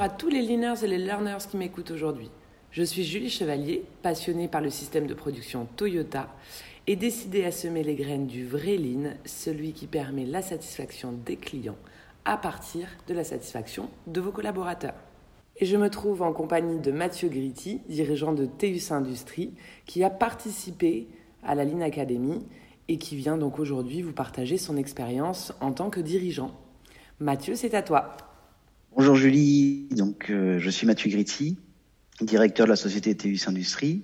à tous les learners et les learners qui m'écoutent aujourd'hui. Je suis Julie Chevalier, passionnée par le système de production Toyota et décidée à semer les graines du vrai lean, celui qui permet la satisfaction des clients à partir de la satisfaction de vos collaborateurs. Et je me trouve en compagnie de Mathieu Gritti, dirigeant de Teus Industries, qui a participé à la Lean Academy et qui vient donc aujourd'hui vous partager son expérience en tant que dirigeant. Mathieu, c'est à toi. Bonjour Julie, donc euh, je suis Mathieu Gritti, directeur de la société TUS Industrie.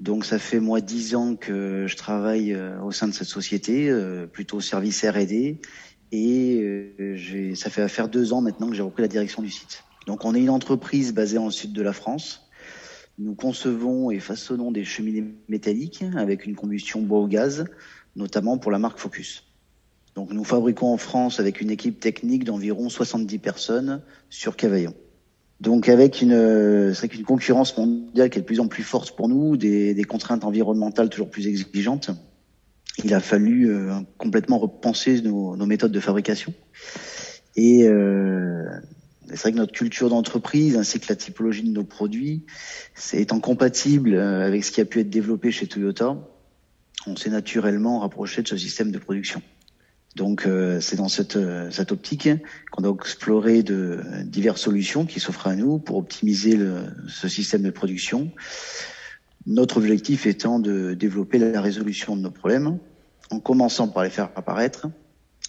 Donc ça fait moi dix ans que je travaille euh, au sein de cette société, euh, plutôt service R&D, et ça fait faire deux ans maintenant que j'ai repris la direction du site. Donc on est une entreprise basée en sud de la France. Nous concevons et façonnons des cheminées métalliques avec une combustion bois au gaz, notamment pour la marque Focus. Donc nous fabriquons en France avec une équipe technique d'environ 70 personnes sur Cavaillon. Donc avec une, c'est une concurrence mondiale qui est de plus en plus forte pour nous, des, des contraintes environnementales toujours plus exigeantes, il a fallu euh, complètement repenser nos, nos, méthodes de fabrication. Et euh, c'est vrai que notre culture d'entreprise ainsi que la typologie de nos produits, étant compatible euh, avec ce qui a pu être développé chez Toyota, on s'est naturellement rapproché de ce système de production. Donc euh, c'est dans cette, euh, cette optique qu'on a exploré de diverses solutions qui s'offrent à nous pour optimiser ce système de production. Notre objectif étant de développer la résolution de nos problèmes en commençant par les faire apparaître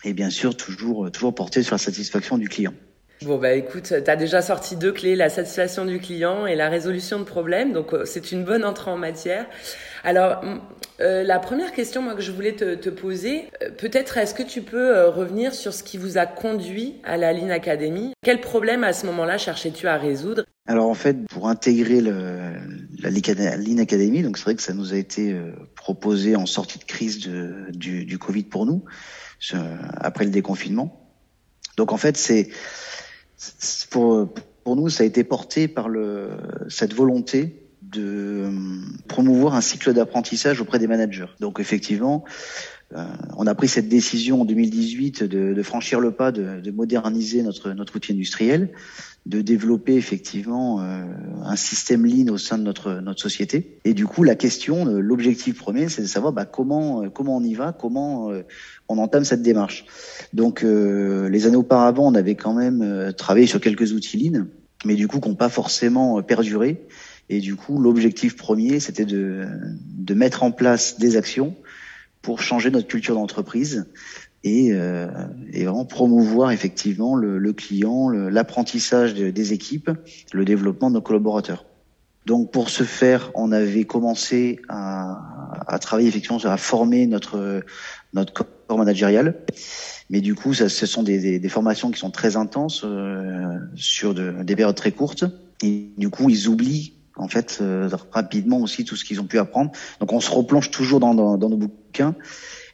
et bien sûr toujours toujours porter sur la satisfaction du client. Bon, bah écoute, tu as déjà sorti deux clés, la satisfaction du client et la résolution de problèmes. Donc, euh, c'est une bonne entrée en matière. Alors, euh, la première question moi, que je voulais te, te poser, euh, peut-être est-ce que tu peux euh, revenir sur ce qui vous a conduit à la Lean Academy? Quel problème à ce moment-là cherchais-tu à résoudre? Alors, en fait, pour intégrer le, la Lean Academy, donc c'est vrai que ça nous a été proposé en sortie de crise du, du Covid pour nous, après le déconfinement. Donc, en fait, c'est pour, pour nous, ça a été porté par le, cette volonté de euh, promouvoir un cycle d'apprentissage auprès des managers. Donc effectivement, on a pris cette décision en 2018 de, de franchir le pas, de, de, moderniser notre, notre outil industriel, de développer effectivement euh, un système lean au sein de notre, notre société. Et du coup, la question, l'objectif premier, c'est de savoir bah, comment, comment on y va, comment on entame cette démarche. Donc, euh, les années auparavant, on avait quand même euh, travaillé sur quelques outils Lean, mais du coup, qui n'ont pas forcément euh, perduré. Et du coup, l'objectif premier, c'était de, de mettre en place des actions pour changer notre culture d'entreprise et, euh, vraiment promouvoir effectivement le, client, l'apprentissage des équipes, le développement de nos collaborateurs. Donc pour ce faire, on avait commencé à, travailler effectivement à former notre notre corps managérial. Mais du coup, ce sont des, formations qui sont très intenses euh, sur de, des périodes très courtes. Et du coup, ils oublient en fait euh, rapidement aussi tout ce qu'ils ont pu apprendre. Donc, on se replonge toujours dans, dans, dans nos bouquins.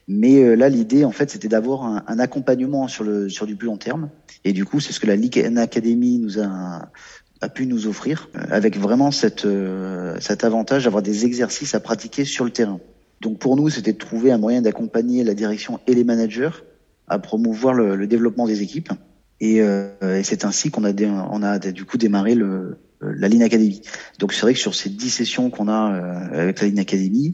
Mais euh, là, l'idée, en fait, c'était d'avoir un, un, accompagnement sur le sur du plus long terme. Et du coup, c'est ce que la Ligue Academy nous a a pu nous offrir, euh, avec vraiment cette, euh, cet avantage d'avoir des exercices à pratiquer sur le terrain. Donc pour nous, c'était de trouver un moyen d'accompagner la direction et les managers à promouvoir le, le développement des équipes. Et, euh, et c'est ainsi qu'on a, on a du coup démarré le, la Line Academy. Donc c'est vrai que sur ces dix sessions qu'on a euh, avec la Line Academy,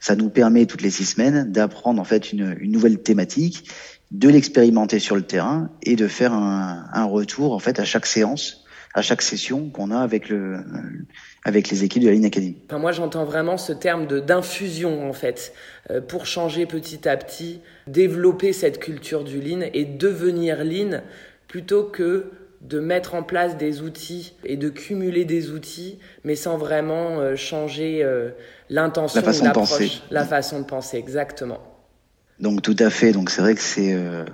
ça nous permet toutes les six semaines d'apprendre en fait une, nouvelle thématique, de l'expérimenter sur le terrain et de faire un, retour en fait à chaque séance à chaque session qu'on a avec le avec les équipes de la ligne Academy. Enfin, moi, j'entends vraiment ce terme de d'infusion en fait euh, pour changer petit à petit, développer cette culture du lean et devenir lean plutôt que de mettre en place des outils et de cumuler des outils, mais sans vraiment euh, changer euh, l'intention, la façon de penser, la façon de penser, exactement. Donc tout à fait. Donc c'est vrai que c'est euh,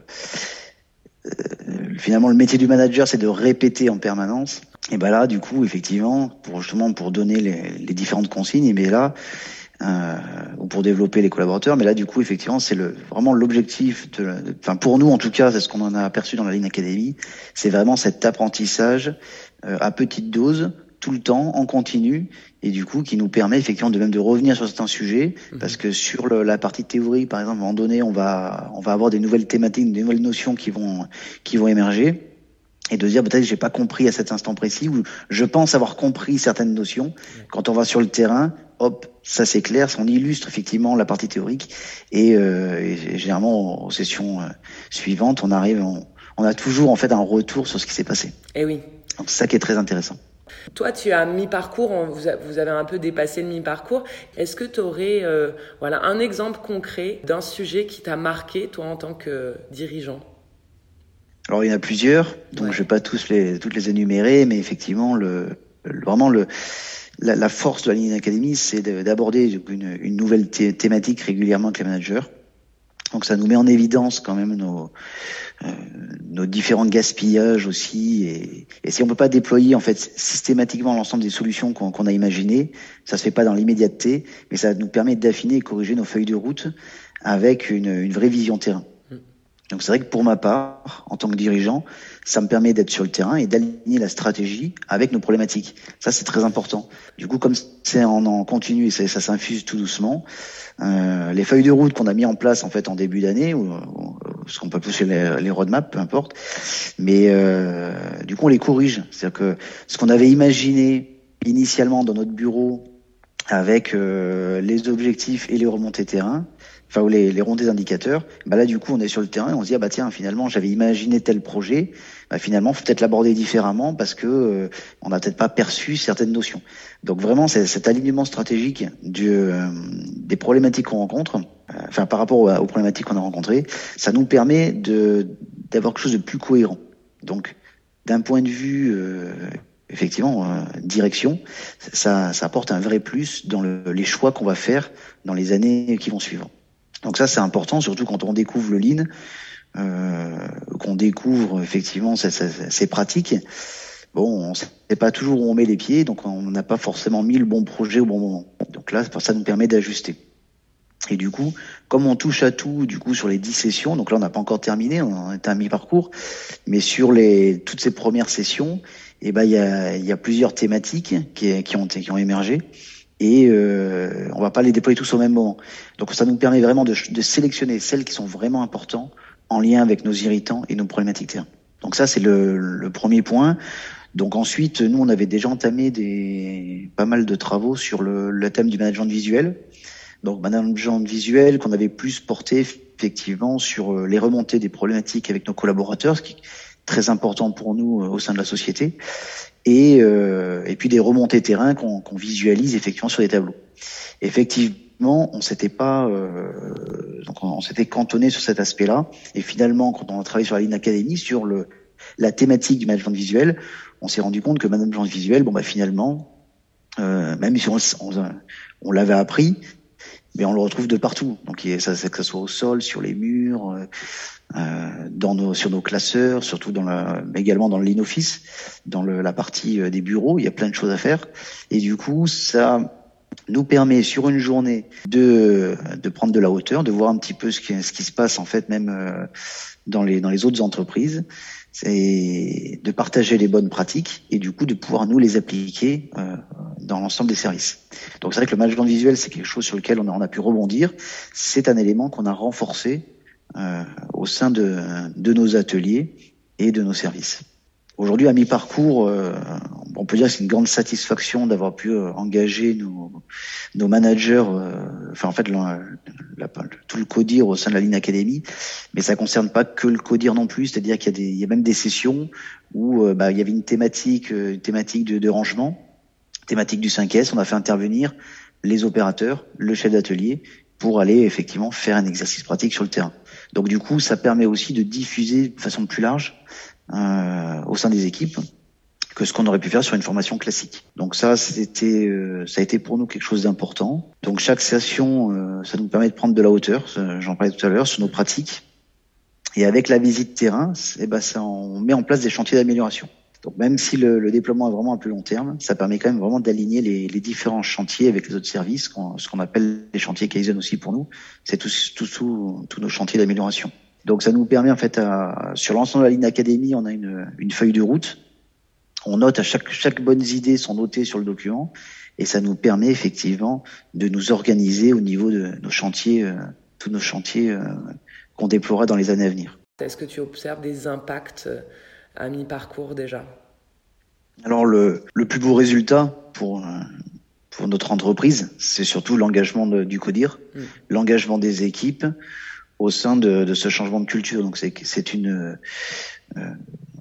finalement le métier du manager, c'est de répéter en permanence. Et ben là, du coup, effectivement, pour justement pour donner les, les différentes consignes, mais là, euh, ou pour développer les collaborateurs, mais là, du coup, effectivement, c'est le vraiment l'objectif. Enfin, pour nous, en tout cas, c'est ce qu'on en a aperçu dans la ligne académie, c'est vraiment cet apprentissage euh, à petite dose tout le temps, en continu, et du coup qui nous permet effectivement de même de revenir sur certains sujets, mmh. parce que sur le, la partie théorie, par exemple, à un moment donné, on va on va avoir des nouvelles thématiques, des nouvelles notions qui vont qui vont émerger. et de dire peut-être j'ai pas compris à cet instant précis ou je pense avoir compris certaines notions. Quand on va sur le terrain, hop, ça c'est clair, on illustre effectivement la partie théorique et, euh, et généralement aux sessions euh, suivantes, on arrive, on, on, a toujours en fait un retour sur ce qui s'est passé. Et eh oui. Donc c'est ça qui est très intéressant. Toi, tu as mi-parcours, vous avez un peu dépassé le mi-parcours. Est-ce que tu aurais euh, voilà, un exemple concret d'un sujet qui t'a marqué, toi, en tant que dirigeant? Alors il y en a plusieurs, donc je vais pas tous les toutes les énumérer, mais effectivement le, vraiment le la, la, force de la ligne d'académie, c'est d'aborder une, une, nouvelle thématique régulièrement avec les managers. Donc ça nous met en évidence quand même nos euh, nos différents gaspillages aussi, et, et, si on peut pas déployer en fait systématiquement l'ensemble des solutions qu'on a imaginées, ça se fait pas dans l'immédiateté, mais ça nous permet d'affiner et corriger nos feuilles de route avec une, une vraie vision terrain. Donc c'est vrai que pour ma part, en tant que dirigeant, ça me permet d'être sur le terrain et d'aligner la stratégie avec nos problématiques. Ça c'est très important. Du coup, comme c'est en, continu et ça, s'infuse tout doucement, euh, les feuilles de route qu'on a mis en place en fait en début d'année, ou, ce qu'on peut pousser les, roadmaps, peu importe, mais euh, du coup on les corrige. C'est-à-dire que ce qu'on avait imaginé initialement dans notre bureau avec euh, les objectifs et les remontées terrain, enfin ou les, les rondées indicateurs, bah là du coup on est sur le terrain et on se dit ah bah tiens finalement j'avais imaginé tel projet, bah finalement faut peut-être l'aborder différemment parce que euh, on n'a peut-être pas perçu certaines notions. Donc vraiment cet alignement stratégique euh, des problématiques qu'on rencontre, enfin par rapport aux, problématiques qu'on a rencontrées, ça nous permet d'avoir quelque chose de plus cohérent. Donc d'un point de vue effectivement, direction, ça, apporte un vrai plus dans le, les choix qu'on va faire dans les années qui vont suivre. Donc ça, c'est important, surtout quand on découvre le lean, qu'on découvre effectivement ces, ces, ces, pratiques. Bon, on sait pas toujours où on met les pieds, donc on n'a pas forcément mis le bon projet au bon moment. Donc là, ça nous permet d'ajuster. Et du coup, comme on touche à tout, du coup, sur les 10 sessions, donc là, on n'a pas encore terminé, on est à mi-parcours, mais sur les, toutes ces premières sessions, eh ben, il y a, y a plusieurs thématiques qui, qui, ont, qui ont émergé et euh, on va pas les déployer tous au même moment. Donc ça nous permet vraiment de, de sélectionner celles qui sont vraiment importantes en lien avec nos irritants et nos problématiques terrain. Donc ça c'est le, le, premier point. Donc ensuite, nous on avait déjà entamé des pas mal de travaux sur le, le thème du management visuel. Donc management visuel qu'on avait plus porté effectivement sur euh, les remontées des problématiques avec nos collaborateurs, ce qui très important pour nous euh, au sein de la société, et, euh, et puis des remontées terrain qu'on visualise effectivement sur des tableaux. Effectivement, on s'était pas, euh, donc on, s'était cantonné sur cet aspect-là, et finalement, quand on a travaillé sur la ligne académie, sur le la thématique du management visuel, on s'est rendu compte que management visuel, bon bah finalement, euh, même si on, on, on l'avait appris, mais on le retrouve de partout. Donc ça, que ce soit au sol, sur les murs, euh, dans nos, sur nos classeurs, surtout dans la, également dans le lean office, dans le, la partie euh, des bureaux, il y a plein de choses à faire. Et du coup, ça nous permet sur une journée de, de prendre de la hauteur, de voir un petit peu ce qui, ce qui se passe en fait même euh, dans les, dans les autres entreprises, c'est de partager les bonnes pratiques et du coup de pouvoir nous les appliquer euh, dans l'ensemble des services. Donc c'est vrai que le management visuel c'est quelque chose sur lequel on a, on a pu rebondir. C'est un élément qu'on a renforcé euh, au sein de, de nos ateliers et de nos services. Aujourd'hui, à mi-parcours, euh, on peut dire que c'est une grande satisfaction d'avoir pu euh, engager nos, nos managers, euh, enfin en fait tout le codir au sein de la ligne académie, mais ça concerne pas que le codir non plus, c'est-à-dire qu'il y a des, y a même des sessions où bah, il y avait une thématique, une thématique de, de rangement, thématique du 5S, on a fait intervenir les opérateurs, le chef d'atelier, pour aller effectivement faire un exercice pratique sur le terrain. Donc du coup, ça permet aussi de diffuser de façon plus large euh, au sein des équipes que ce qu'on aurait pu faire sur une formation classique. Donc ça, c'était, euh, ça a été pour nous quelque chose d'important. Donc chaque session, euh, ça nous permet de prendre de la hauteur. J'en parlais tout à l'heure sur nos pratiques. Et avec la visite terrain, eh ben ça, on met en place des chantiers d'amélioration. Donc même si le, le, déploiement est vraiment à plus long terme, ça permet quand même vraiment d'aligner les, les, différents chantiers avec les autres services, ce qu'on appelle les chantiers Kaizen aussi pour nous. C'est tous tous nos chantiers d'amélioration. Donc ça nous permet en fait, à, sur l'ensemble de la ligne académie, on a une, une, feuille de route. On note à chaque, chaque bonne idée sont notées sur le document et ça nous permet effectivement de nous organiser au niveau de nos chantiers, euh, tous nos chantiers euh, qu'on déploiera dans les années à venir. Est-ce que tu observes des impacts à mi-parcours déjà? Alors le, le, plus beau résultat pour, pour notre entreprise, c'est surtout l'engagement du CODIR, mm. l'engagement des équipes au sein de, de, ce changement de culture. Donc c'est une euh,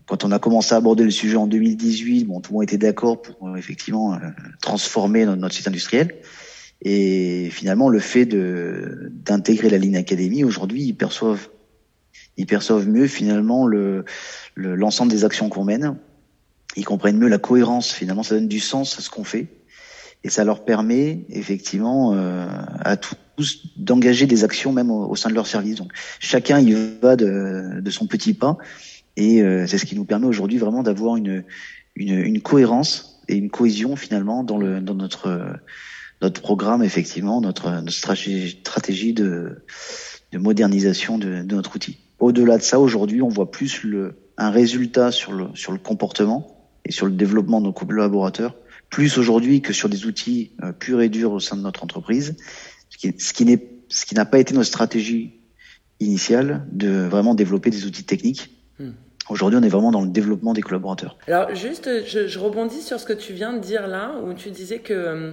quand on a commencé à aborder le sujet en 2018, bon, tout le monde était d'accord pour euh, effectivement euh, transformer notre, site industriel. Et finalement, le fait de d'intégrer la ligne académie aujourd'hui, ils perçoivent ils perçoivent mieux finalement le l'ensemble des actions qu'on mène. Ils comprennent mieux la cohérence. Finalement, ça donne du sens à ce qu'on fait et ça leur permet effectivement euh, à tous d'engager des actions même au, sein de leur service. Donc chacun y va de, de son petit pas et euh, c'est ce qui nous permet aujourd'hui vraiment d'avoir une, une, une cohérence et une cohésion finalement dans le dans notre notre programme effectivement notre, notre stratégie, de, de modernisation de, de notre outil. Au-delà de ça, aujourd'hui, on voit plus le, un résultat sur le, sur le comportement et sur le développement de nos collaborateurs plus aujourd'hui que sur des outils euh, purs et durs au sein de notre entreprise, ce qui, n'est ce qui n'a pas été notre stratégie initiale de vraiment développer des outils techniques. Hmm. Aujourd'hui, on est vraiment dans le développement des collaborateurs. Alors, juste, je, je, rebondis sur ce que tu viens de dire là, où tu disais que euh,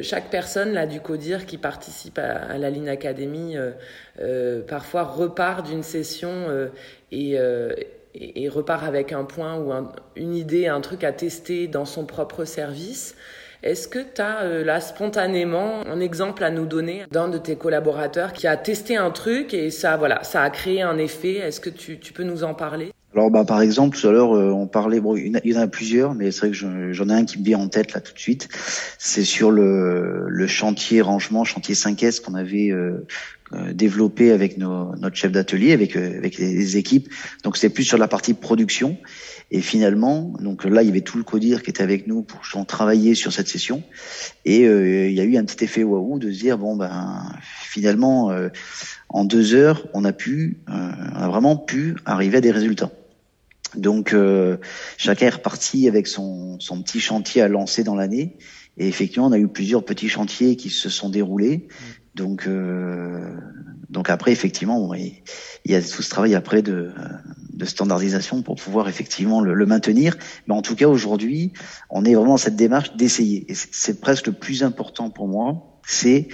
chaque personne là du CODIR qui participe à, à la Ligne Academy euh, euh, parfois repart d'une session euh, et, et, repart avec un point ou une idée, un truc à tester dans son propre service. Est-ce que tu as euh, là spontanément un exemple à nous donner d'un de tes collaborateurs qui a testé un truc et ça, voilà, ça a créé un effet? Est-ce que tu, tu, peux nous en parler? Alors bah par exemple tout à l'heure euh, on parlait bon il y en a plusieurs mais c'est vrai que j'en ai un qui me vient en tête là tout de suite c'est sur le, chantier rangement chantier 5S qu'on avait euh, euh, développé avec nos, notre chef d'atelier, avec euh, avec les équipes. Donc c'est plus sur la partie production. Et finalement, donc là, il y avait tout le codir qui était avec nous pour travailler sur cette session. Et il y a eu un petit effet waouh de se dire bon ben finalement en deux heures, on a pu, on a vraiment pu arriver à des résultats. Donc chacun est reparti avec son, son petit chantier à lancer dans l'année. Et effectivement, on a eu plusieurs petits chantiers qui se sont déroulés. Donc, euh, donc après, effectivement, il y a tout ce travail après de, de standardisation pour pouvoir effectivement le, le, maintenir. Mais en tout cas, aujourd'hui, on est vraiment dans cette démarche d'essayer. Et c'est presque le plus important pour moi, c'est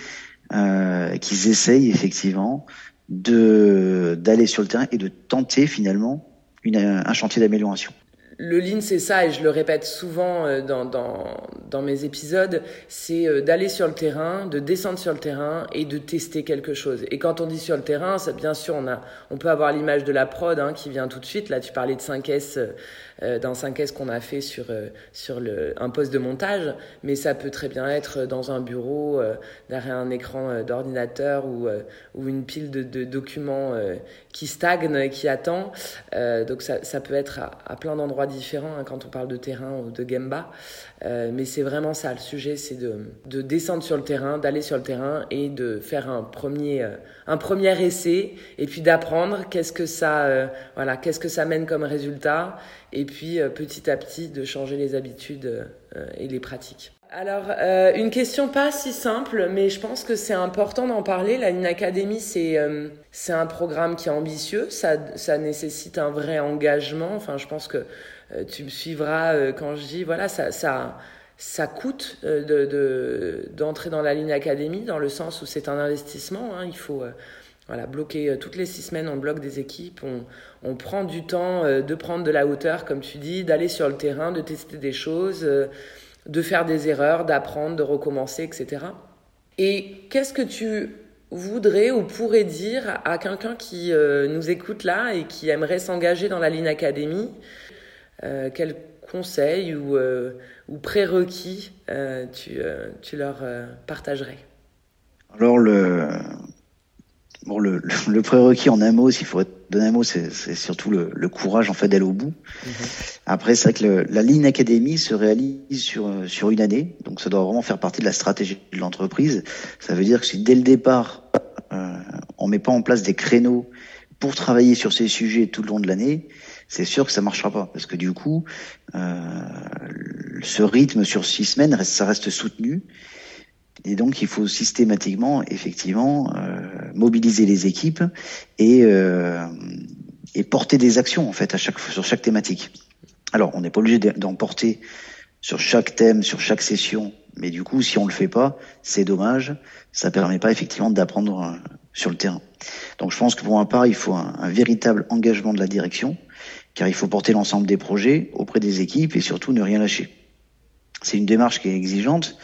euh, qu'ils essayent effectivement de d'aller sur le terrain et de tenter finalement une, un chantier d'amélioration le lean, c'est ça, et je le répète souvent euh, dans, mes épisodes, c'est euh, d'aller sur le terrain, de descendre sur le terrain et de tester quelque chose. Et quand on dit sur le terrain, bien sûr, on, peut avoir l'image de la prod hein, qui vient tout de suite. Là, tu parlais de 5S euh, dans 5S qu'on a fait sur, euh, un poste de montage, mais ça peut très bien être dans un bureau, euh, derrière un écran d'ordinateur ou, une pile de documents qui stagne, qui attend. donc ça, ça peut être à, à plein d'endroits différents hein, quand on parle de terrain ou de Gemba. mais c'est vraiment ça, le sujet, c'est de, de descendre sur le terrain, d'aller sur le terrain et de faire un premier, un premier essai et puis d'apprendre qu'est-ce que ça, voilà, qu'est-ce que ça mène comme résultat et puis euh, petit à petit de changer les habitudes euh, et les pratiques. Alors, euh, une question pas si simple, mais je pense que c'est important d'en parler. La Line Academy, c'est c'est un programme qui est ambitieux, ça, ça nécessite un vrai engagement. Enfin, je pense que tu me suivras quand je dis, voilà, ça, ça, ça coûte de d'entrer dans la Ligne Academy, dans le sens où c'est un investissement. Hein. il faut voilà, bloquer toutes les six semaines, on bloque des équipes, on, on prend du temps euh, de prendre de la hauteur, comme tu dis, d'aller sur le terrain, de tester des choses, euh, de faire des erreurs, d'apprendre, de recommencer, etc. Et qu'est-ce que tu voudrais ou pourrais dire à quelqu'un qui euh, nous écoute là et qui aimerait s'engager dans la ligne académie Quels conseils ou, ou prérequis tu, tu, leur partagerais? Alors, le, bon, le, le prérequis en un mot, s'il faut donner un mot, c'est surtout le, le, courage en fait d'aller au bout. Mhm. Après, c'est vrai que le, la ligne académie se réalise sur sur une année, donc ça doit vraiment faire partie de la stratégie de l'entreprise. Ça veut dire que si dès le départ euh, on met pas en place des créneaux pour travailler sur ces sujets tout le long de l'année, c'est sûr que ça marchera pas parce que du coup, euh, ce rythme sur six semaines, ça reste soutenu et donc, il faut systématiquement, effectivement, euh, mobiliser les équipes et, euh, et porter des actions en fait à chaque sur chaque thématique. Alors, on n'est pas obligé d'en porter sur chaque thème, sur chaque session, mais du coup, si on le fait pas, c'est dommage. Ça permet pas effectivement d'apprendre euh, sur le terrain. Donc, je pense que pour ma part, il faut un, un véritable engagement de la direction, car il faut porter l'ensemble des projets auprès des équipes et surtout ne rien lâcher. C'est une démarche qui est exigeante,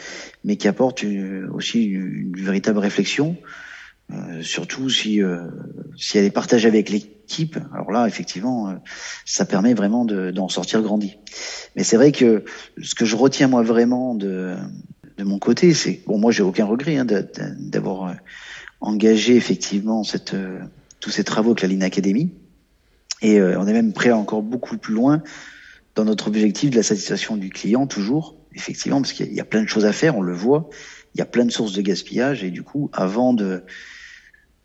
mais qui apporte aussi une, véritable réflexion, euh, surtout si euh, si elle est partagée avec l'équipe. Alors là, effectivement, euh, ça permet vraiment d'en sortir grandi. Mais c'est vrai que ce que je retiens moi vraiment de de mon côté, c'est bon, moi j'ai aucun regret hein, d'avoir engagé effectivement cette tous ces travaux avec la Line Academy. Et on est même prêt encore beaucoup plus loin dans notre objectif de la satisfaction du client toujours effectivement, parce qu'il y, a plein de choses à faire, on le voit. Il y a plein de sources de gaspillage et du coup, avant de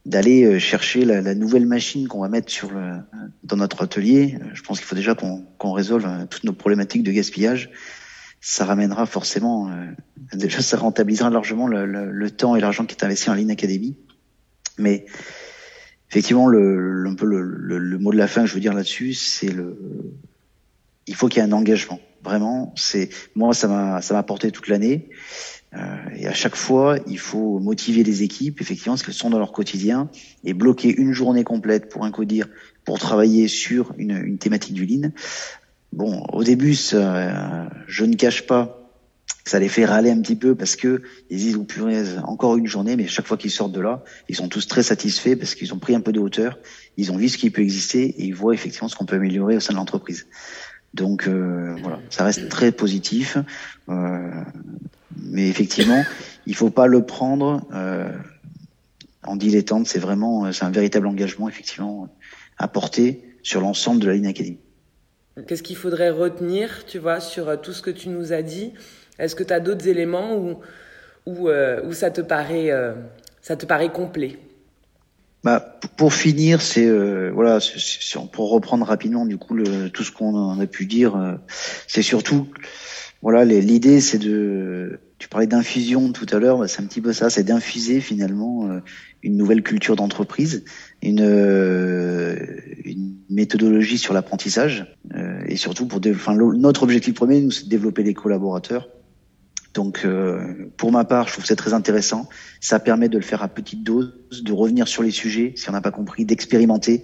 d'aller euh, chercher la, nouvelle machine qu'on va mettre sur le, dans notre atelier, euh, je pense qu'il faut déjà qu'on résolve euh, toutes nos problématiques de gaspillage. Ça ramènera forcément, déjà ça rentabilisera largement le, temps et l'argent qui est investi en ligne académie. Mais effectivement, le, un peu le, le, mot de la fin que je veux dire là-dessus, c'est le, il faut qu'il y ait un engagement. Vraiment, c'est moi ça m'a ça m'a porté toute l'année. Euh, et à chaque fois, il faut motiver les équipes, effectivement, parce qu'elles sont dans leur quotidien, et bloquer une journée complète pour un codir, pour travailler sur une, une thématique du lean. Bon, au début, ça, je ne cache pas que ça les fait râler un petit peu parce que ils disent ou purée, encore une journée, mais chaque fois qu'ils sortent de là, ils sont tous très satisfaits parce qu'ils ont pris un peu de hauteur, ils ont vu ce qui peut exister et ils voient effectivement ce qu'on peut améliorer au sein de l'entreprise. Donc euh, voilà, ça reste très positif, euh, mais effectivement, il faut pas le prendre euh, en dilettante. C'est vraiment, c'est un véritable engagement effectivement à porter sur l'ensemble de la ligne académique. Qu'est-ce qu'il faudrait retenir, tu vois, sur tout ce que tu nous as dit? Est-ce que tu as d'autres éléments où, où, où, ça te paraît, ça te paraît complet? Bah, pour finir, c'est euh, voilà, pour reprendre rapidement du coup le, tout ce qu'on a pu dire, euh, c'est surtout voilà l'idée, c'est de tu parlais d'infusion tout à l'heure, c'est un petit peu ça, c'est d'infuser finalement euh, une nouvelle culture d'entreprise, une, une méthodologie sur l'apprentissage et surtout pour enfin notre objectif premier, nous, c'est de développer les collaborateurs donc, euh, pour ma part, je trouve que c'est très intéressant. Ça permet de le faire à petite dose, de revenir sur les sujets, si on n'a pas compris, d'expérimenter.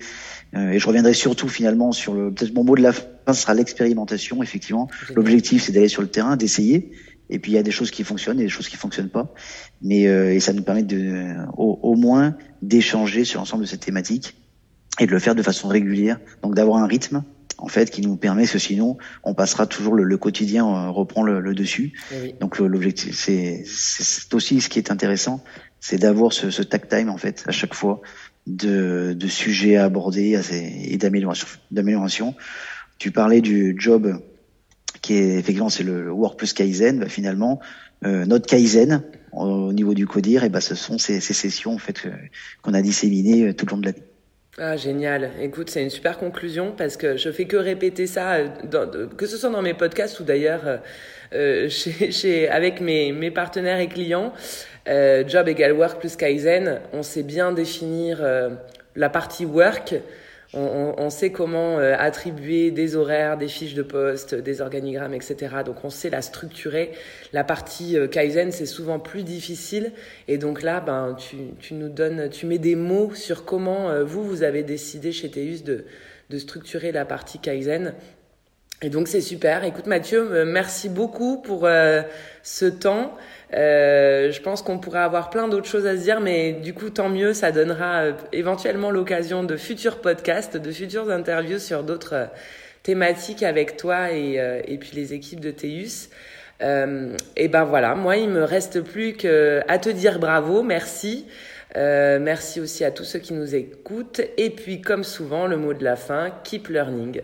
Euh, et je reviendrai surtout finalement sur le. Peut-être mon mot de la fin sera l'expérimentation. Effectivement, l'objectif c'est d'aller sur le terrain, d'essayer. Et puis il y a des choses qui fonctionnent et des choses qui fonctionnent pas. Mais euh, et ça nous permet de, au, au moins d'échanger sur l'ensemble de cette thématique et de le faire de façon régulière. Donc d'avoir un rythme en fait, qui nous permet, que sinon, on passera toujours le, quotidien euh, reprend le, dessus. Eh Donc l'objectif, c'est aussi ce qui est intéressant, c'est d'avoir ce, ce tag time en fait à chaque fois de, de sujets à aborder et d'amélioration. Tu parlais du job qui est effectivement c'est le work plus kaizen. Bah, finalement, euh, notre kaizen au niveau du codir, et bah, ce sont ces, ces sessions en fait qu'on a disséminées euh, tout le long de l'année. Ah, génial. Écoute, c'est une super conclusion parce que je fais que répéter ça, euh, que ce soit dans mes podcasts ou d'ailleurs euh, euh chez, chez, avec mes, mes partenaires et clients. Job égale work plus Kaizen, on sait bien définir euh, la partie work on, on, sait comment euh, attribuer des horaires, des fiches de poste, des organigrammes, etc. Donc on sait la structurer. La partie euh, Kaizen, c'est souvent plus difficile. Et donc là, ben, tu, tu, nous donnes, tu mets des mots sur comment euh, vous, vous avez décidé chez Teus de, de structurer la partie Kaizen. Et donc c'est super. Écoute Mathieu, merci beaucoup pour ce temps. Euh, je pense qu'on pourrait avoir plein d'autres choses à se dire, mais du coup, tant mieux, ça donnera euh, éventuellement l'occasion de futurs podcasts, de futures interviews sur d'autres euh, thématiques avec toi et, et puis les équipes de Teus. et ben voilà, moi, il me reste plus qu'à te dire bravo, merci. merci aussi à tous ceux qui nous écoutent. Et puis, comme souvent, le mot de la fin, keep learning.